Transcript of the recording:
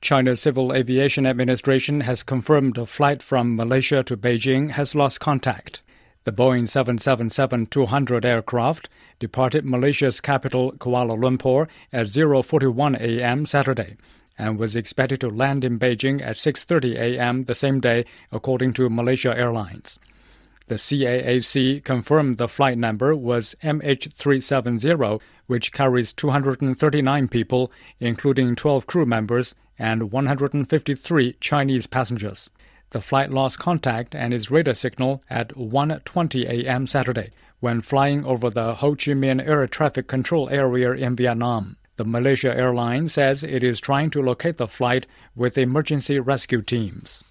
China's Civil Aviation Administration has confirmed a flight from Malaysia to Beijing has lost contact. The Boeing 777-200 aircraft departed Malaysia's capital Kuala Lumpur at 0:41 a.m. Saturday and was expected to land in Beijing at 6:30 a.m. the same day according to Malaysia Airlines. The CAAC confirmed the flight number was MH370, which carries 239 people, including 12 crew members and 153 Chinese passengers. The flight lost contact and its radar signal at 1:20 a.m. Saturday when flying over the Ho Chi Minh Air Traffic Control Area in Vietnam. The Malaysia airline says it is trying to locate the flight with emergency rescue teams.